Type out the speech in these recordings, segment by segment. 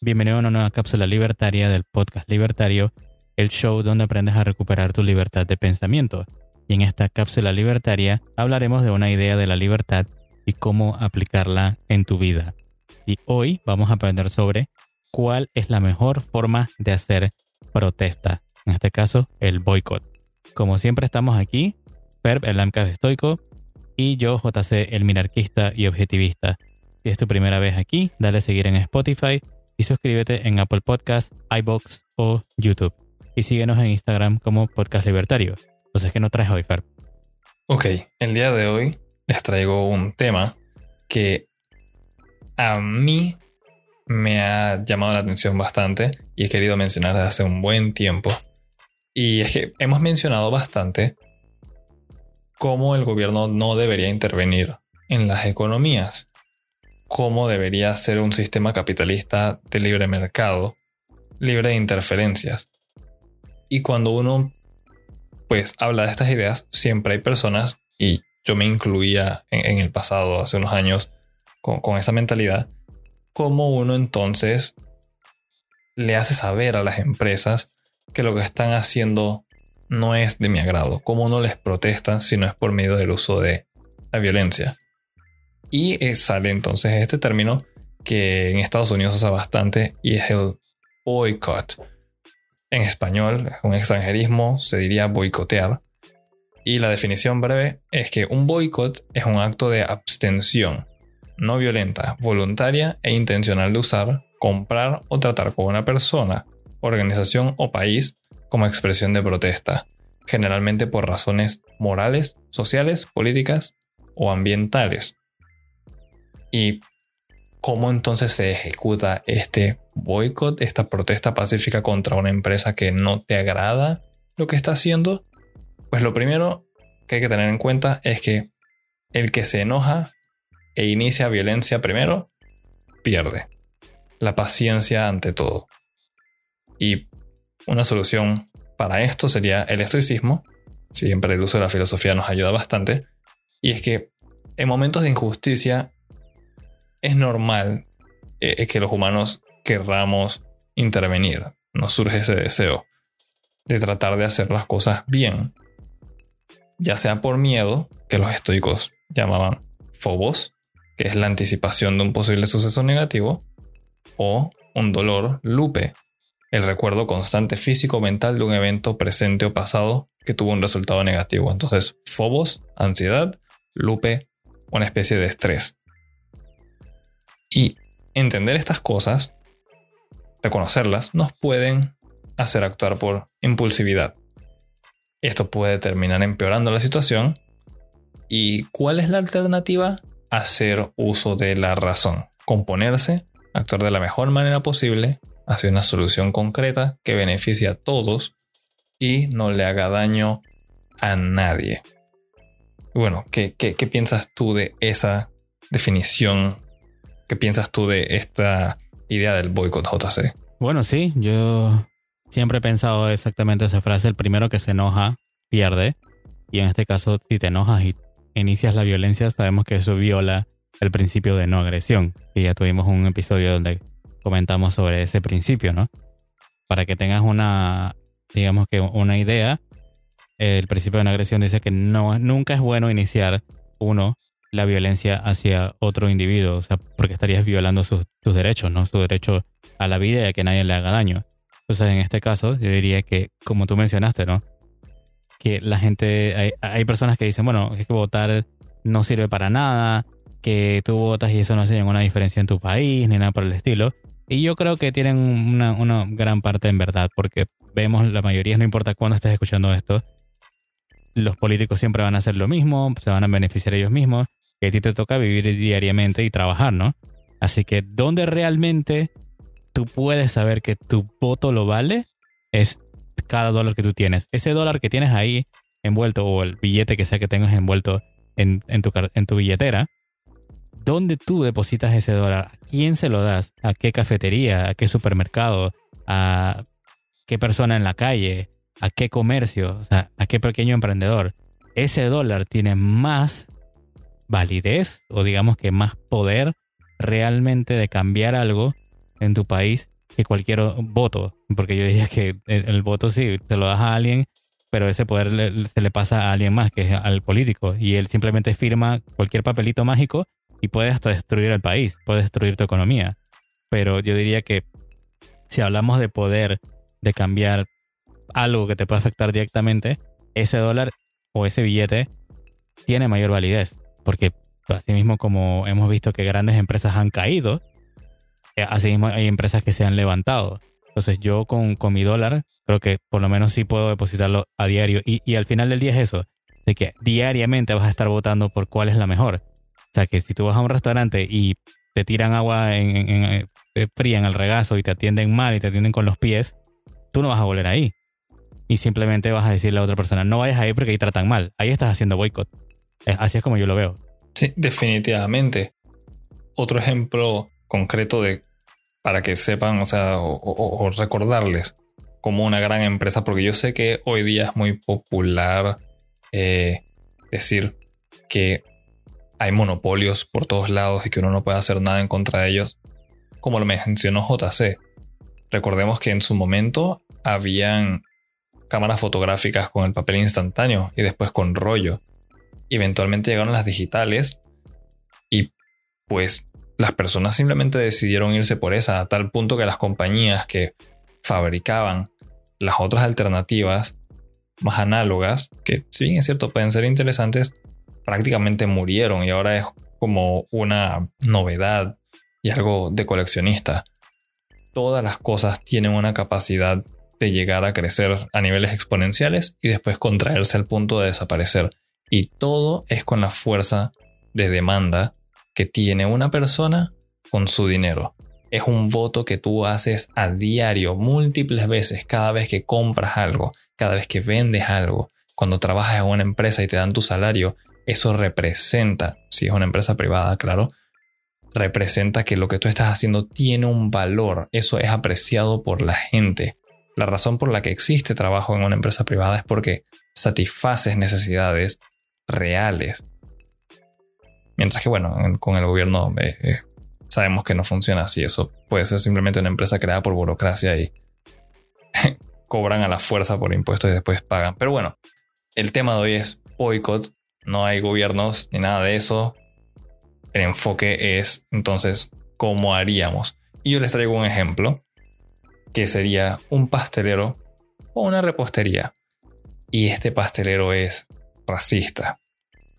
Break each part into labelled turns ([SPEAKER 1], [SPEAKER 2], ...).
[SPEAKER 1] Bienvenido a una nueva cápsula libertaria del podcast Libertario, el show donde aprendes a recuperar tu libertad de pensamiento. Y en esta cápsula libertaria hablaremos de una idea de la libertad y cómo aplicarla en tu vida. Y hoy vamos a aprender sobre cuál es la mejor forma de hacer protesta. En este caso, el boicot. Como siempre estamos aquí, Perp, el AMCA estoico, y yo, JC, el minarquista y objetivista. Si es tu primera vez aquí, dale a seguir en Spotify y suscríbete en Apple Podcasts, iBox o YouTube. Y síguenos en Instagram como Podcast Libertario. Entonces, ¿qué nos traes hoy, Fer?
[SPEAKER 2] Ok, el día de hoy les traigo un tema que a mí me ha llamado la atención bastante y he querido mencionar desde hace un buen tiempo. Y es que hemos mencionado bastante cómo el gobierno no debería intervenir en las economías, cómo debería ser un sistema capitalista de libre mercado, libre de interferencias. Y cuando uno pues habla de estas ideas, siempre hay personas, y yo me incluía en, el pasado, hace unos años, con, con esa mentalidad, cómo uno entonces le hace saber a las empresas que lo que están haciendo no es de mi agrado, cómo uno les protesta si no es por medio del uso de la violencia. Y eh, sale entonces este término que en Estados Unidos usa bastante y es el boycott. En español, un extranjerismo, se diría boicotear. Y la definición breve es que un boicot es un acto de abstención, no violenta, voluntaria e intencional de usar, comprar o tratar con una persona, organización o país como expresión de protesta, generalmente por razones morales, sociales, políticas o ambientales. ¿Y cómo entonces se ejecuta este boicot, esta protesta pacífica contra una empresa que no te agrada lo que está haciendo? Pues lo primero que hay que tener en cuenta es que el que se enoja e inicia violencia primero, pierde. La paciencia ante todo. Y una solución para esto sería el estoicismo. Siempre el uso de la filosofía nos ayuda bastante. Y es que en momentos de injusticia es normal eh, que los humanos querramos intervenir. Nos surge ese deseo de tratar de hacer las cosas bien. Ya sea por miedo, que los estoicos llamaban phobos, que es la anticipación de un posible suceso negativo, o un dolor, lupe, el recuerdo constante físico o mental de un evento presente o pasado que tuvo un resultado negativo. Entonces, fobos, ansiedad, lupe, una especie de estrés. Y entender estas cosas, reconocerlas, nos pueden hacer actuar por impulsividad. Esto puede terminar empeorando la situación. ¿Y cuál es la alternativa? Hacer uso de la razón, componerse, actuar de la mejor manera posible hacia una solución concreta que beneficie a todos y no le haga daño a nadie. Bueno, ¿qué, qué, piensas tú de esa definición? ¿Qué piensas tú de esta idea del boicot JC?
[SPEAKER 1] Bueno, sí, yo siempre he pensado exactamente esa frase. El primero que se enoja pierde. Y en este caso, si te enojas y inicias la violencia, sabemos que eso viola el principio de no agresión. Y ya tuvimos un episodio donde comentamos sobre ese principio, ¿no? Para que tengas una, digamos que una idea, el principio de no agresión dice que no, nunca es bueno iniciar uno la violencia hacia otro individuo, o sea, porque estarías violando sus, derechos, ¿no? Su derecho a la vida y a que nadie le haga daño. Entonces, en este caso, yo diría que, como tú mencionaste, ¿no? Que la gente, hay, personas que dicen, bueno, es que votar no sirve para nada, que tú votas y eso no hace ninguna diferencia en tu país, ni nada por el estilo. Y yo creo que tienen una, gran parte en verdad, porque vemos la mayoría, no importa cuándo estés escuchando esto, los políticos siempre van a hacer lo mismo, se van a beneficiar ellos mismos, y a ti te toca vivir diariamente y trabajar, ¿no? Así que donde realmente tú puedes saber que tu voto lo vale es cada dólar que tú tienes. Ese dólar que tienes ahí envuelto o el billete que sea que tengas envuelto en, tu, en tu billetera, ¿dónde tú depositas ese dólar? ¿A quién se lo das? ¿A qué cafetería? ¿A qué supermercado? ¿A qué persona en la calle? ¿A qué comercio? O sea, ¿a qué pequeño emprendedor? Ese dólar tiene más validez o digamos que más poder realmente de cambiar algo en tu país que cualquier voto. Porque yo diría que el, voto sí, te lo das a alguien, pero ese poder se le pasa a alguien más, que es al político. Y él simplemente firma cualquier papelito mágico y puede hasta destruir el país, puede destruir tu economía. Pero yo diría que si hablamos de poder de cambiar algo que te puede afectar directamente, ese dólar o ese billete tiene mayor validez. Porque así mismo como hemos visto que grandes empresas han caído, eh, así mismo hay empresas que se han levantado. Entonces yo con, con mi dólar creo que por lo menos sí puedo depositarlo a diario. Y, y, al final del día es eso, de que diariamente vas a estar votando por cuál es la mejor. O sea que si tú vas a un restaurante y te tiran agua en, en, eh, fría en el regazo y te atienden mal y te atienden con los pies, tú no vas a volver ahí. Y simplemente vas a decirle a otra persona, no vayas ahí porque ahí tratan mal. Ahí estás haciendo boicot. Así es como yo lo veo.
[SPEAKER 2] Sí, definitivamente. Otro ejemplo concreto de para que sepan, o sea, o, recordarles como una gran empresa, porque yo sé que hoy día es muy popular eh, decir que hay monopolios por todos lados y que uno no puede hacer nada en contra de ellos, como lo mencionó JC. Recordemos que en su momento habían cámaras fotográficas con el papel instantáneo y después con rollo. Eventualmente llegaron las digitales y pues las personas simplemente decidieron irse por esa, a tal punto que las compañías que fabricaban las otras alternativas más análogas, que si bien es cierto pueden ser interesantes, prácticamente murieron y ahora es como una novedad y algo de coleccionista. Todas las cosas tienen una capacidad de llegar a crecer a niveles exponenciales y después contraerse al punto de desaparecer. Y todo es con la fuerza de demanda que tiene una persona con su dinero. Es un voto que tú haces a diario, múltiples veces, cada vez que compras algo, cada vez que vendes algo, cuando trabajas en una empresa y te dan tu salario, eso representa, si es una empresa privada, claro, representa que lo que tú estás haciendo tiene un valor, eso es apreciado por la gente. La razón por la que existe trabajo en una empresa privada es porque satisfaces necesidades reales Mientras que, bueno, con el gobierno eh, eh, sabemos que no funciona así. Eso puede ser simplemente una empresa creada por burocracia y cobran a la fuerza por impuestos y después pagan. Pero bueno, el tema de hoy es boicot. No hay gobiernos ni nada de eso. El enfoque es entonces cómo haríamos. Y yo les traigo un ejemplo que sería un pastelero o una repostería. Y este pastelero es racista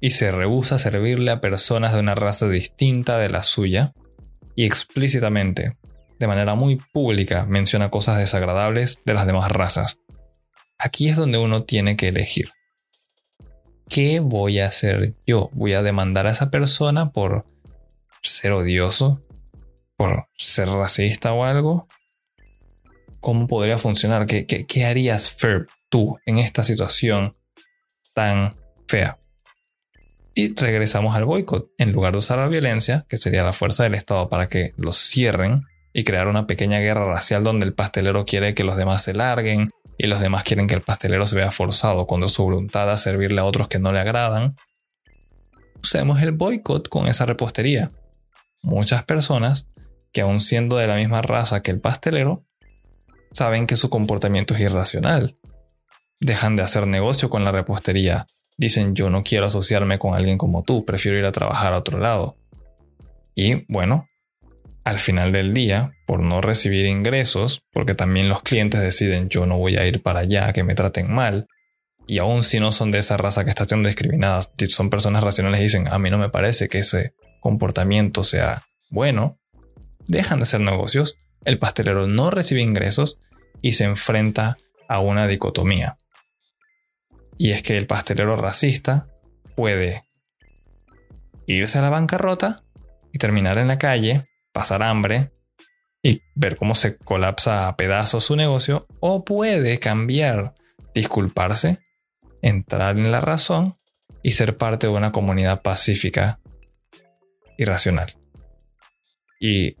[SPEAKER 2] y se rehúsa a servirle a personas de una raza distinta de la suya y explícitamente, de manera muy pública, menciona cosas desagradables de las demás razas. Aquí es donde uno tiene que elegir. ¿Qué voy a hacer yo? ¿Voy a demandar a esa persona por ser odioso? ¿Por ser racista o algo? ¿Cómo podría funcionar? ¿Qué, qué harías, Ferb, tú, en esta situación tan fea? Y regresamos al boicot. En lugar de usar la violencia, que sería la fuerza del Estado para que los cierren y crear una pequeña guerra racial donde el pastelero quiere que los demás se larguen y los demás quieren que el pastelero se vea forzado cuando su voluntad a servirle a otros que no le agradan, usemos el boicot con esa repostería. Muchas personas, que aun siendo de la misma raza que el pastelero, saben que su comportamiento es irracional. Dejan de hacer negocio con la repostería dicen yo no quiero asociarme con alguien como tú, prefiero ir a trabajar a otro lado. Y bueno, al final del día, por no recibir ingresos, porque también los clientes deciden yo no voy a ir para allá, que me traten mal, y aun si no son de esa raza que está siendo discriminada, son personas racionales y dicen a mí no me parece que ese comportamiento sea bueno, dejan de hacer negocios, el pastelero no recibe ingresos y se enfrenta a una dicotomía. Y es que el pastelero racista puede irse a la bancarrota y terminar en la calle, pasar hambre y ver cómo se colapsa a pedazos su negocio, o puede cambiar, disculparse, entrar en la razón y ser parte de una comunidad pacífica y racional. Y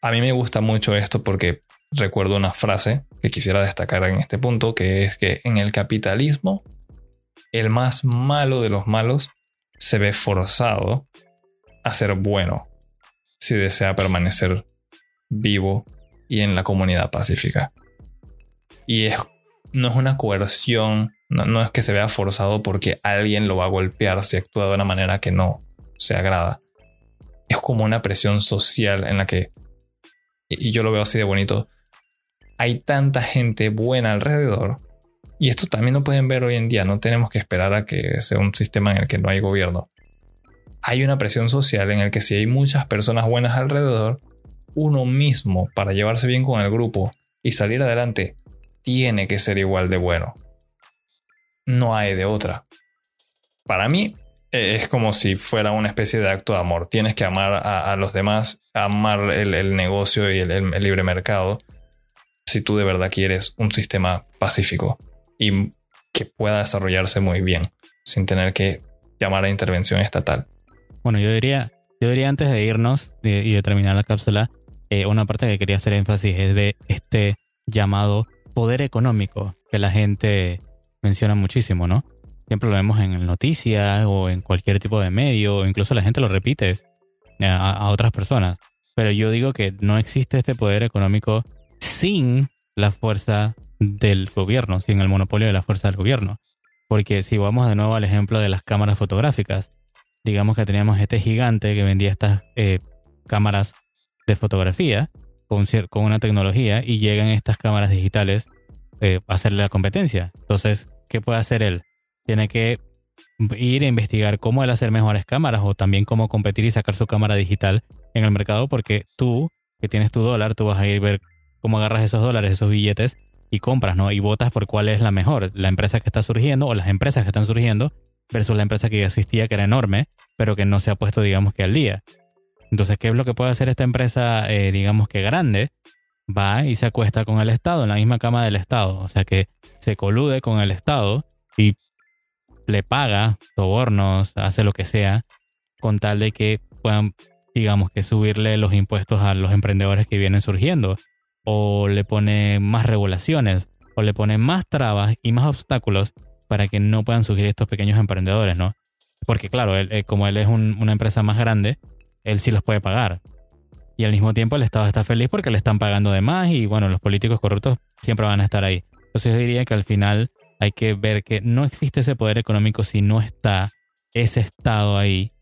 [SPEAKER 2] a mí me gusta mucho esto porque recuerdo una frase que quisiera destacar en este punto, que es que en el capitalismo, el más malo de los malos se ve forzado a ser bueno. si desea permanecer vivo y en la comunidad pacífica. Y es, no es una coerción, no, es que se vea forzado porque alguien lo va a golpear si actúa de una manera que no se agrada. Es como una presión social en la que, y yo lo veo así de bonito, hay tanta gente buena alrededor. Y esto también lo pueden ver hoy en día, no tenemos que esperar a que sea un sistema en el que no hay gobierno. Hay una presión social en el que si hay muchas personas buenas alrededor, uno mismo para llevarse bien con el grupo y salir adelante tiene que ser igual de bueno. No hay de otra. Para mí e, es como si fuera una especie de acto de amor. Tienes que amar a, los demás, amar el, negocio y el, libre mercado si tú de verdad quieres un sistema pacífico y que pueda desarrollarse muy bien sin tener que llamar a intervención estatal.
[SPEAKER 1] Bueno, yo diría, yo diría antes de irnos y de terminar la cápsula, eh, una parte que quería hacer énfasis es de este llamado poder económico que la gente menciona muchísimo, ¿no? Siempre lo vemos en noticias o en cualquier tipo de medio, o incluso la gente lo repite a, otras personas. Pero yo digo que no existe este poder económico sin la fuerza del gobierno, sin el monopolio de la fuerza del gobierno. Porque si vamos de nuevo al ejemplo de las cámaras fotográficas, digamos que teníamos este gigante que vendía estas eh, cámaras de fotografía con, una tecnología y llegan estas cámaras digitales eh, a hacerle la competencia. Entonces, ¿qué puede hacer él? Tiene que ir a investigar cómo él hacer mejores cámaras o también cómo competir y sacar su cámara digital en el mercado porque tú, que tienes tu dólar, tú vas a ir a ver cómo agarras esos dólares, esos billetes y compras, ¿no? Y votas por cuál es la mejor, la empresa que está surgiendo o las empresas que están surgiendo versus la empresa que ya existía, que era enorme, pero que no se ha puesto, digamos, que al día. Entonces, ¿qué es lo que puede hacer esta empresa, eh, digamos que grande? Va y se acuesta con el Estado, en la misma cama del Estado. O sea que se colude con el Estado y le paga sobornos, hace lo que sea, con tal de que puedan, digamos que subirle los impuestos a los emprendedores que vienen surgiendo. O le pone más regulaciones, o le pone más trabas y más obstáculos para que no puedan surgir estos pequeños emprendedores, ¿no? Porque claro, él, como él es una empresa más grande, él sí los puede pagar. Y al mismo tiempo el Estado está feliz porque le están pagando de más y bueno, los políticos corruptos siempre van a estar ahí. Entonces yo diría que al final hay que ver que no existe ese poder económico si no está ese Estado ahí,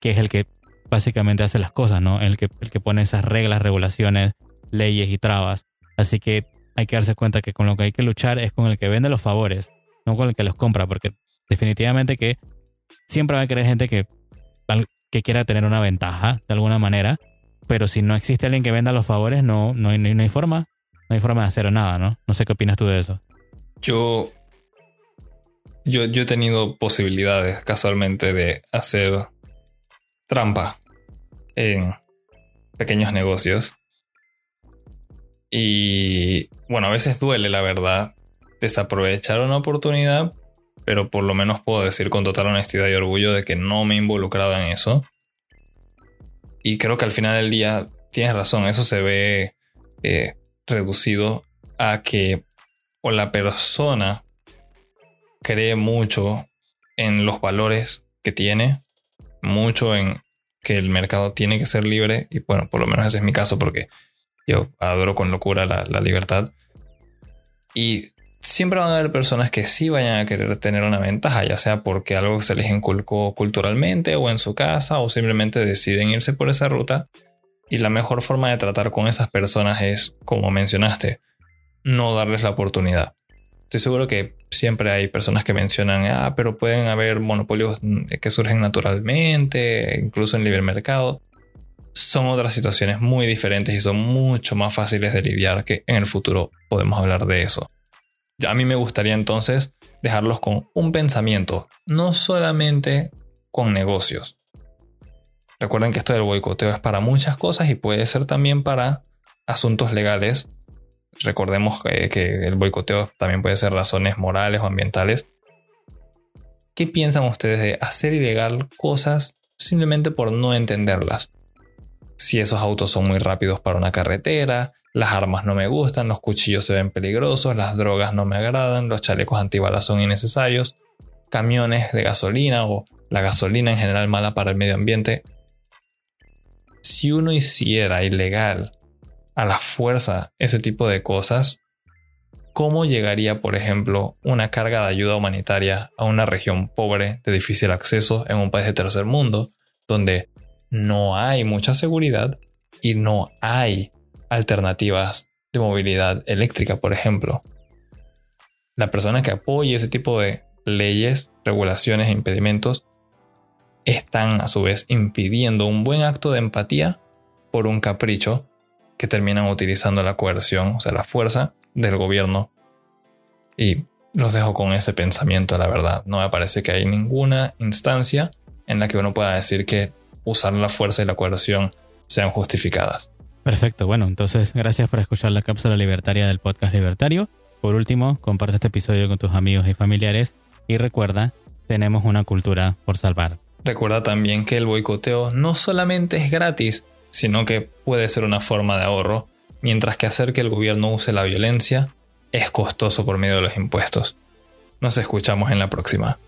[SPEAKER 1] que es el que básicamente hace las cosas, ¿no? El que, el que pone esas reglas, regulaciones, leyes y trabas. Así que hay que darse cuenta que con lo que hay que luchar es con el que vende los favores, no con el que los compra, porque definitivamente que siempre va a querer gente que que quiera tener una ventaja de alguna manera, pero si no existe alguien que venda los favores, no, no, hay, no hay forma, no hay forma de hacer nada, ¿no? No sé qué opinas tú de eso.
[SPEAKER 2] Yo, yo, yo he tenido posibilidades casualmente de hacer trampa en pequeños negocios. Y bueno, a veces duele, la verdad, desaprovechar una oportunidad pero por lo menos puedo decir con total honestidad y orgullo de que no me he involucrado en eso. Y creo que al final del día tienes razón, eso se ve eh, reducido a que o la persona cree mucho en los valores que tiene, mucho en que el mercado tiene que ser libre, y bueno, por lo menos ese es mi caso porque yo adoro con locura la, la libertad. Y siempre van a haber personas que sí vayan a querer tener una ventaja, ya sea porque algo se les inculcó culturalmente o en su casa o simplemente deciden irse por esa ruta. Y la mejor forma de tratar con esas personas es, como mencionaste, no darles la oportunidad. Estoy seguro que siempre hay personas que mencionan, ah, pero pueden haber monopolios que surgen naturalmente, incluso en libre mercado. Son otras situaciones muy diferentes y son mucho más fáciles de lidiar que en el futuro podemos hablar de eso. A mí me gustaría entonces dejarlos con un pensamiento, no solamente con negocios. Recuerden que esto del boicoteo es para muchas cosas y puede ser también para asuntos legales. Recordemos que, el boicoteo también puede ser razones morales o ambientales. ¿Qué piensan ustedes de hacer ilegal cosas simplemente por no entenderlas? Si esos autos son muy rápidos para una carretera, las armas no me gustan, los cuchillos se ven peligrosos, las drogas no me agradan, los chalecos antibalas son innecesarios, camiones de gasolina o la gasolina en general mala para el medio ambiente. si uno hiciera ilegal a la fuerza ese tipo de cosas, ¿cómo llegaría, por ejemplo, una carga de ayuda humanitaria a una región pobre de difícil acceso en un país de tercer mundo, donde no hay mucha seguridad y no hay alternativas de movilidad eléctrica, por ejemplo? La persona que apoye ese tipo de leyes, regulaciones e impedimentos están a su vez impidiendo un buen acto de empatía por un capricho que terminan utilizando la coerción, o sea, la fuerza del gobierno. Y los dejo con ese pensamiento, la verdad. No me parece que hay ninguna instancia en la que uno pueda decir que usar la fuerza y la coerción sean justificadas.
[SPEAKER 1] Perfecto, bueno, entonces gracias por escuchar la cápsula libertaria del podcast libertario. Por último, comparte este episodio con tus amigos y familiares y recuerda, tenemos una cultura por salvar.
[SPEAKER 2] Recuerda también que el boicoteo no solamente es gratis, sino que puede ser una forma de ahorro, mientras que hacer que el gobierno use la violencia es costoso por medio de los impuestos. Nos escuchamos en la próxima.